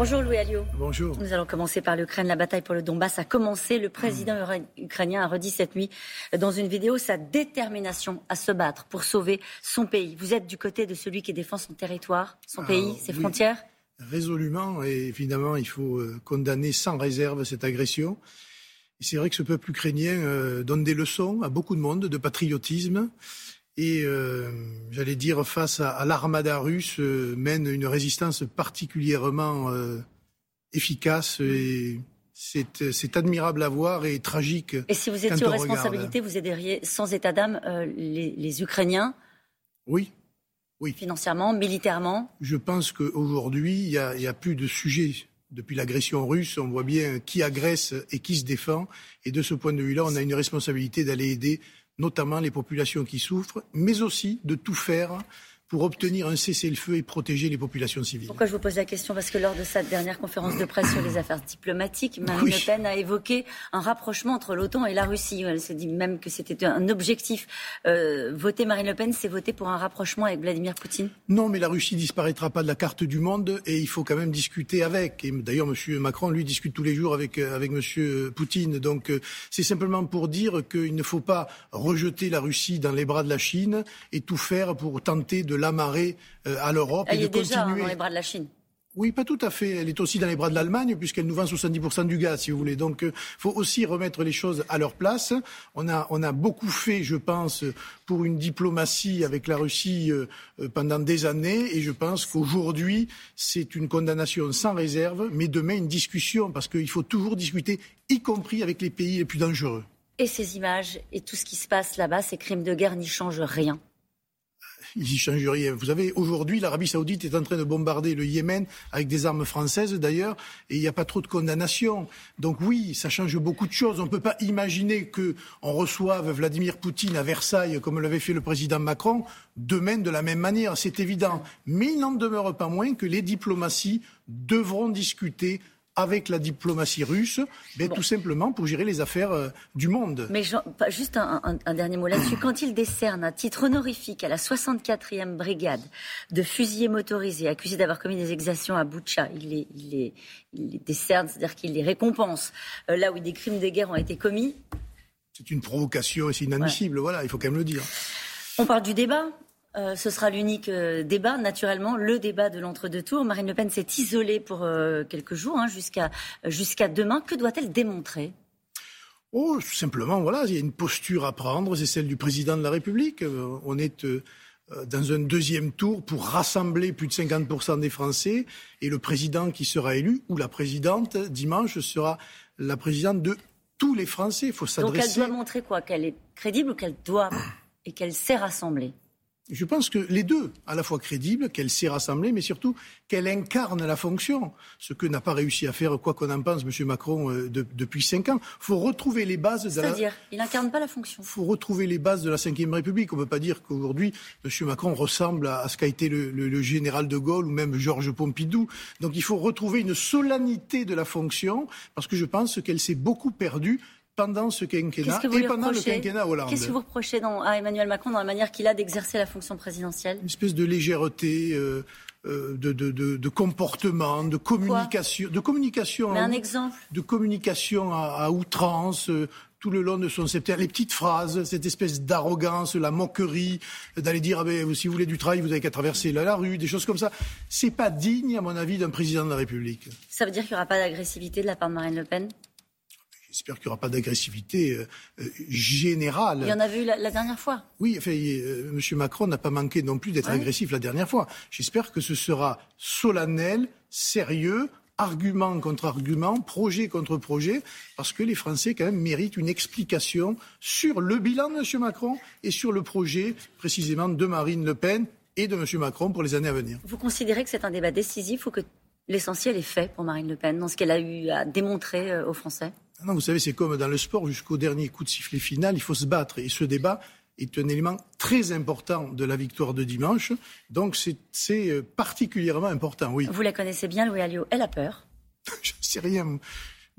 Bonjour Louis Alliot. Bonjour. Nous allons commencer par l'Ukraine. La bataille pour le Donbass a commencé. Le président ukrainien a redit cette nuit dans une vidéo sa détermination à se battre pour sauver son pays. Vous êtes du côté de celui qui défend son territoire, son pays, ses frontières? Résolument. Et évidemment, il faut euh, condamner sans réserve cette agression. Et c'est vrai que ce peuple ukrainien euh, donne des leçons à beaucoup de monde de patriotisme et euh, j'allais dire face à, l'armada russe euh, mène une résistance particulièrement euh, efficace et c'est admirable à voir et tragique. Et si vous étiez aux responsabilités, vous aideriez sans état d'âme les, Ukrainiens Oui. Oui. Financièrement, militairement? Je pense qu'aujourd'hui, il n'y a, a, plus de sujet. Depuis l'agression russe, on voit bien qui agresse et qui se défend. Et de ce point de vue-là, on a une responsabilité d'aller aider notamment les populations qui souffrent, mais aussi de tout faire pour obtenir un cessez-le-feu et protéger les populations civiles. Pourquoi je vous pose la question? Parce que lors de sa dernière conférence de presse sur les affaires diplomatiques, Marine Le Pen a évoqué un rapprochement entre l'OTAN et la Russie. Elle s'est dit même que c'était un objectif. Euh, voter Marine Le Pen, c'est voter pour un rapprochement avec Vladimir Poutine Non, mais la Russie disparaîtra pas de la carte du monde et il faut quand même discuter avec. Et d'ailleurs, M. Macron, lui, discute tous les jours avec, euh, avec M. Poutine. Donc euh, c'est simplement pour dire qu'il ne faut pas rejeter la Russie dans les bras de la Chine et tout faire pour tenter de l'amarrer euh, à l'Europe et de est déjà dans les bras de la Chine. Oui, pas tout à fait. Elle est aussi dans les bras de l'Allemagne puisqu'elle nous vend 70% du gaz, si vous voulez. Donc, il euh, faut aussi remettre les choses à leur place. On a, on a beaucoup fait, je pense, pour une diplomatie avec la Russie euh, pendant des années. Et je pense qu'aujourd'hui, c'est une condamnation sans réserve, mais demain, une discussion parce qu'il faut toujours discuter, y compris avec les pays les plus dangereux. Et ces images et tout ce qui se passe là-bas, ces crimes de guerre n'y changent rien il n'y change rien. Vous savez, aujourd'hui, l'Arabie Saoudite est en train de bombarder le Yémen avec des armes françaises d'ailleurs, et il n'y a pas trop de condamnation. Donc oui, ça change beaucoup de choses. On ne peut pas imaginer qu'on reçoive Vladimir Poutine à Versailles comme l'avait fait le président Macron demain de la même manière, c'est évident. Mais il n'en demeure pas moins que les diplomaties devront discuter avec la diplomatie russe, mais tout simplement pour gérer les affaires euh, du monde. Mais juste un, dernier mot là-dessus. Quand il décerne un titre honorifique à la 64e brigade de fusiliers motorisés accusés d'avoir commis des exactions à Boucha, il les, il les, décerne, c'est-à-dire qu'il les récompense euh, là où des crimes de guerre ont été commis. C'est une provocation et c'est inadmissible, voilà, il faut quand même le dire. On parle du débat. Euh, ce sera l'unique euh, débat, naturellement, le débat de l'entre-deux tours. Marine Le Pen s'est isolée pour euh, quelques jours, hein, jusqu'à jusqu'à demain. Que doit-elle démontrer? Oh, simplement, voilà, il y a une posture à prendre, c'est celle du président de la République. On est dans un deuxième tour pour rassembler plus de 50% des Français et le président qui sera élu, ou la présidente, dimanche, sera la présidente de tous les Français. Il faut s'adresser. Donc elle doit montrer quoi? Qu'elle est crédible ou qu'elle doit et qu'elle sait rassembler? Je pense que les deux, à la fois crédibles, qu'elle sait rassembler, mais surtout qu'elle incarne la fonction, ce que n'a pas réussi à faire, quoi qu'on en pense, M. Macron, euh, depuis cinq ans. Il faut retrouver les bases de la... C'est-à-dire, il n'incarne pas la fonction. Il faut retrouver les bases de la Ve République. On ne peut pas dire qu'aujourd'hui, M. Macron ressemble à, ce qu'a été le, le, général de Gaulle ou même Georges Pompidou. Donc il faut retrouver une solennité de la fonction, parce que je pense qu'elle s'est beaucoup perdue pendant ce quinquennat et pendant le quinquennat Hollande. Qu'est-ce que vous reprochez à Emmanuel Macron dans la manière qu'il a d'exercer la fonction présidentielle Une espèce de légèreté. Euh, euh, de, de, de, comportement, de communication, de communication, Mais un exemple. de communication à, outrance, euh, tout le long de son septembre, les petites phrases, cette espèce d'arrogance, la moquerie, d'aller dire ah ben, si vous voulez du travail, vous n'avez qu'à traverser la, la, rue, des choses comme ça. C'est pas digne, à mon avis, d'un président de la République. Ça veut dire qu'il n'y aura pas d'agressivité de la part de Marine Le Pen? J'espère qu'il n'y aura pas d'agressivité euh, euh, générale. Il y en avait eu la, dernière fois. Oui, enfin, euh, M. Macron n'a pas manqué non plus d'être agressif la dernière fois. J'espère que ce sera solennel, sérieux, argument contre argument, projet contre projet, parce que les Français quand même méritent une explication sur le bilan de M. Macron et sur le projet précisément de Marine Le Pen et de M. Macron pour les années à venir. Vous considérez que c'est un débat décisif ou que l'essentiel est fait pour Marine Le Pen dans ce qu'elle a eu à démontrer aux Français? Non, vous savez, c'est comme dans le sport, jusqu'au dernier coup de sifflet final, il faut se battre. Et ce débat est un élément très important de la victoire de dimanche. Donc c'est euh, particulièrement important, oui. Vous la connaissez bien, Louis Alliot. Elle a peur Je ne sais rien.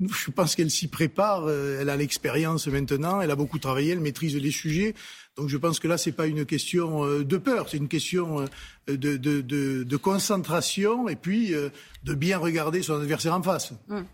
je pense qu'elle s'y prépare. Euh, elle a l'expérience maintenant. Elle a beaucoup travaillé. Elle maîtrise les sujets. Donc je pense que là, c'est pas une question euh, de peur, c'est une question de, de, de, de, concentration et puis de bien regarder son adversaire en face. Hum.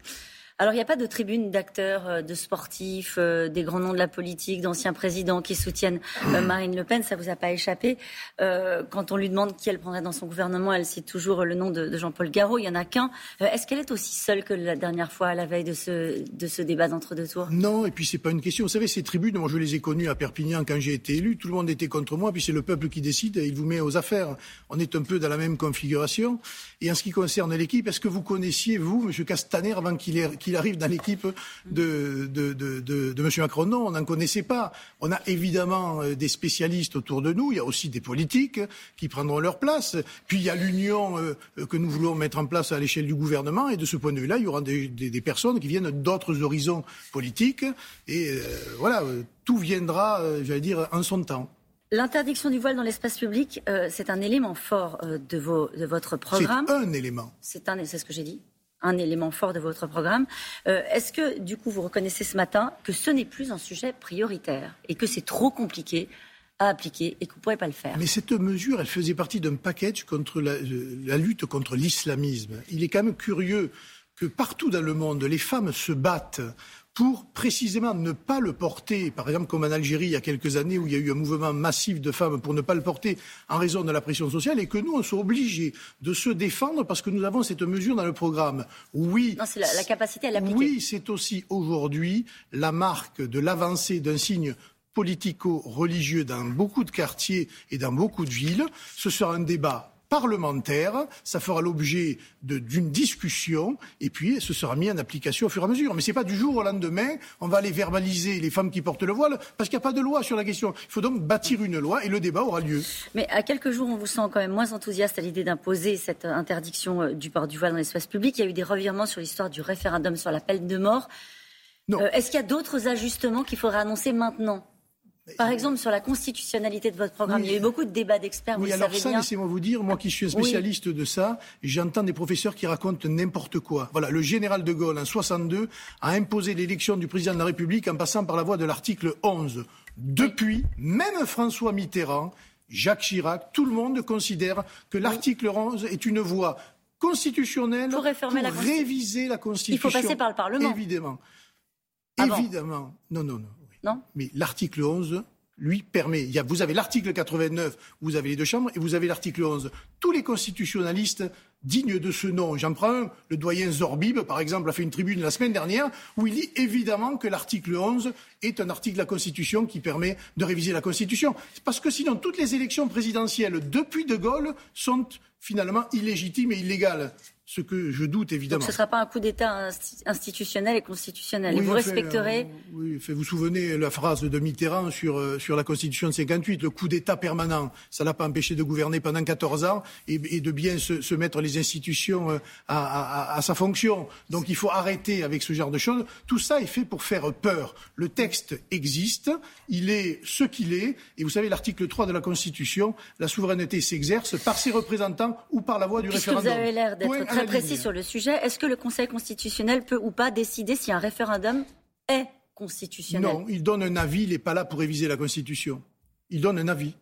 Alors, il n'y a pas de tribune d'acteurs, euh, de sportifs, euh, des grands noms de la politique, d'anciens présidents qui soutiennent euh, Marine Le Pen. Ça vous a pas échappé. quand on lui demande qui elle prendrait dans son gouvernement, elle cite toujours le nom de, Jean-Paul Garot. Il y en a qu'un. Est-ce qu'elle est aussi seule que la dernière fois, à la veille de ce, de ce débat d'entre deux tours Non, et puis c'est pas une question. Vous savez, ces tribunes, moi je les ai connues à Perpignan quand j'ai été élu. Tout le monde était contre moi, puis c'est le peuple qui décide et il vous met aux affaires. On est un peu dans la même configuration. Et en ce qui concerne l'équipe, est-ce que vous connaissiez, vous, M. Castaner, avant qu'il ait qu'il arrive dans l'équipe de, de, de, de, M. Macron. Non, on n'en connaissait pas. On a évidemment euh, des spécialistes autour de nous. Il y a aussi des politiques qui prendront leur place. Puis il y a l'union euh, que nous voulons mettre en place à l'échelle du gouvernement. Et de ce point de vue-là, il y aura des, des, personnes qui viennent d'autres horizons politiques. Et euh, voilà, tout viendra, j'allais dire, en son temps. L'interdiction du voile dans l'espace public, c'est un élément fort de, vos, de votre programme. C'est un élément. C'est ce que j'ai dit un élément fort de votre programme. Euh, est-ce que, du coup, vous reconnaissez ce matin que ce n'est plus un sujet prioritaire et que c'est trop compliqué à appliquer et vous ne pourrez pas le faire? Mais cette mesure, elle faisait partie d'un package contre la, la lutte contre l'islamisme. Il est quand même curieux que partout dans le monde, les femmes se battent pour précisément ne pas le porter, par exemple comme en Algérie il y a quelques années où il y a eu un mouvement massif de femmes pour ne pas le porter en raison de la pression sociale et que nous, on soit obligés de se défendre parce que nous avons cette mesure dans le programme. Oui. Non, c'est la, capacité à l'appliquer. Oui, c'est aussi aujourd'hui la marque de l'avancée d'un signe politico-religieux dans beaucoup de quartiers et dans beaucoup de villes. Ce sera un débat parlementaire, ça fera l'objet d'une discussion et puis ce sera mis en application au fur et à mesure. Mais ce n'est pas du jour au lendemain, on va aller verbaliser les femmes qui portent le voile parce qu'il n'y a pas de loi sur la question. Il faut donc bâtir une loi et le débat aura lieu. Mais à quelques jours, on vous sent quand même moins enthousiaste à l'idée d'imposer cette interdiction euh, du port du voile dans l'espace public. Il y a eu des revirements sur l'histoire du référendum sur la peine de mort. Euh, est-ce qu'il y a d'autres ajustements qu'il faudrait annoncer maintenant? Par exemple, sur la constitutionnalité de votre programme, il y a eu beaucoup de débats d'experts. Oui, alors ça, laissez-moi vous dire, moi qui suis un spécialiste de ça, j'entends des professeurs qui racontent n'importe quoi. Voilà, le général de Gaulle, en 62, a imposé l'élection du président de la République en passant par la voie de l'article 11. Depuis, même François Mitterrand, Jacques Chirac, tout le monde considère que l'article 11 est une voie constitutionnelle pour, réviser la Constitution. Il faut passer par le Parlement. Évidemment. Ah Évidemment. non, non, non. Mais l'article 11 lui permet. Vous avez l'article 89, vous avez les deux chambres, et vous avez l'article 11. Tous les constitutionnalistes dignes de ce nom, j'en prends un, le doyen Zorbib, par exemple, a fait une tribune la semaine dernière, où il dit évidemment que l'article 11 est un article de la Constitution qui permet de réviser la Constitution. Parce que sinon, toutes les élections présidentielles depuis De Gaulle sont finalement illégitimes et illégales ce que je doute évidemment. Donc ce ne sera pas un coup d'État institutionnel et constitutionnel. et vous respecterez. Euh, oui, vous vous souvenez la phrase de Mitterrand sur, euh, sur la Constitution de 58, le coup d'État permanent. Ça l'a pas empêché de gouverner pendant 14 ans et, de bien se, se, mettre les institutions euh, à, à, à, sa fonction. Donc il faut arrêter avec ce genre de choses. Tout ça est fait pour faire peur. Le texte existe, il est ce qu'il est. Et vous savez, l'article 3 de la Constitution, la souveraineté s'exerce par ses représentants ou par la voie du référendum. Vous avez l'air d'être très précis sur le sujet. Est-ce que le Conseil constitutionnel peut ou pas décider si un référendum est constitutionnel? Non, il donne un avis, il n'est pas là pour réviser la Constitution. Il donne un avis.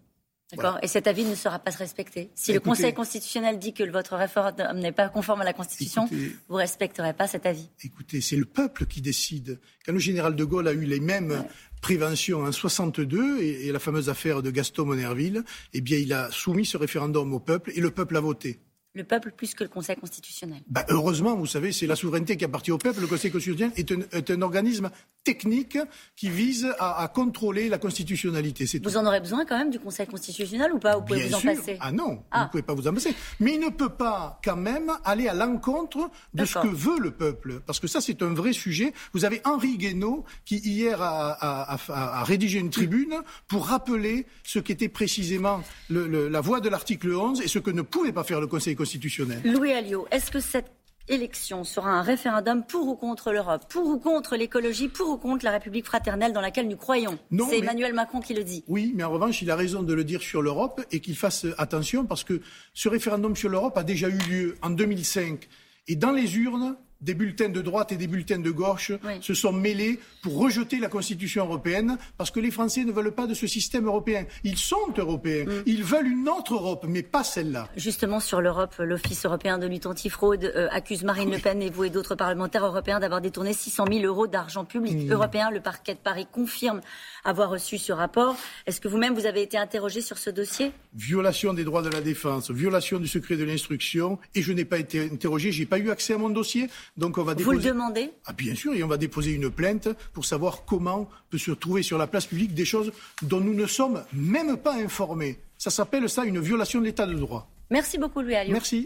D'accord. Et cet avis ne sera pas respecté. Si le Conseil constitutionnel dit que votre référendum n'est pas conforme à la Constitution, vous vous respecterez pas cet avis. Écoutez, c'est le peuple qui décide. Quand le général de Gaulle a eu les mêmes préventions en 62 et, et, la fameuse affaire de Gaston Monerville, eh bien, il a soumis ce référendum au peuple et le peuple a voté le peuple plus que le Conseil constitutionnel. Bah, heureusement, vous savez, c'est la souveraineté qui appartient au peuple. Le Conseil constitutionnel est un, organisme technique qui vise à, contrôler la constitutionnalité. Vous en aurez besoin quand même du Conseil constitutionnel ou pas? Vous pouvez vous en passer Ah non, vous ne ah. pouvez pas vous en passer. Mais il ne peut pas quand même aller à l'encontre de ce que veut le peuple. Parce que ça, c'est un vrai sujet. Vous avez Henri Guénaud qui, hier, a, rédigé une tribune pour rappeler ce qu'était précisément la voie de l'article 11 et ce que ne pouvait pas faire le Conseil constitutionnel Louis Alliot, est-ce que cette élection sera un référendum pour ou contre l'Europe, pour ou contre l'écologie, pour ou contre la République fraternelle dans laquelle nous croyons? C'est Emmanuel Macron qui le dit. Oui, mais en revanche, il a raison de le dire sur l'Europe et qu'il fasse attention parce que ce référendum sur l'Europe a déjà eu lieu en 2005. Et dans les urnes, des bulletins de droite et des bulletins de gauche se sont mêlés pour rejeter la Constitution européenne parce que les Français ne veulent pas de ce système européen. Ils sont européens. Mm. Ils veulent une autre Europe, mais pas celle-là. Justement, sur l'Europe, l'Office européen de lutte antifraude euh, accuse Marine Le Pen et vous et d'autres parlementaires européens d'avoir détourné 600 000 euros d'argent public mm. européen. Le parquet de Paris confirme avoir reçu ce rapport. Est-ce que vous-même, vous avez été interrogé sur ce dossier? Violation des droits de la défense, violation du secret de l'instruction, et je n'ai pas été interrogé, j'ai pas eu accès à mon dossier. Donc on va déposer... Vous le demandez? Ah bien sûr, et on va déposer une plainte pour savoir comment peut se trouver sur la place publique des choses dont nous ne sommes même pas informés. Ça s'appelle ça une violation de l'état de droit. Merci beaucoup, Louis Alliot. Merci.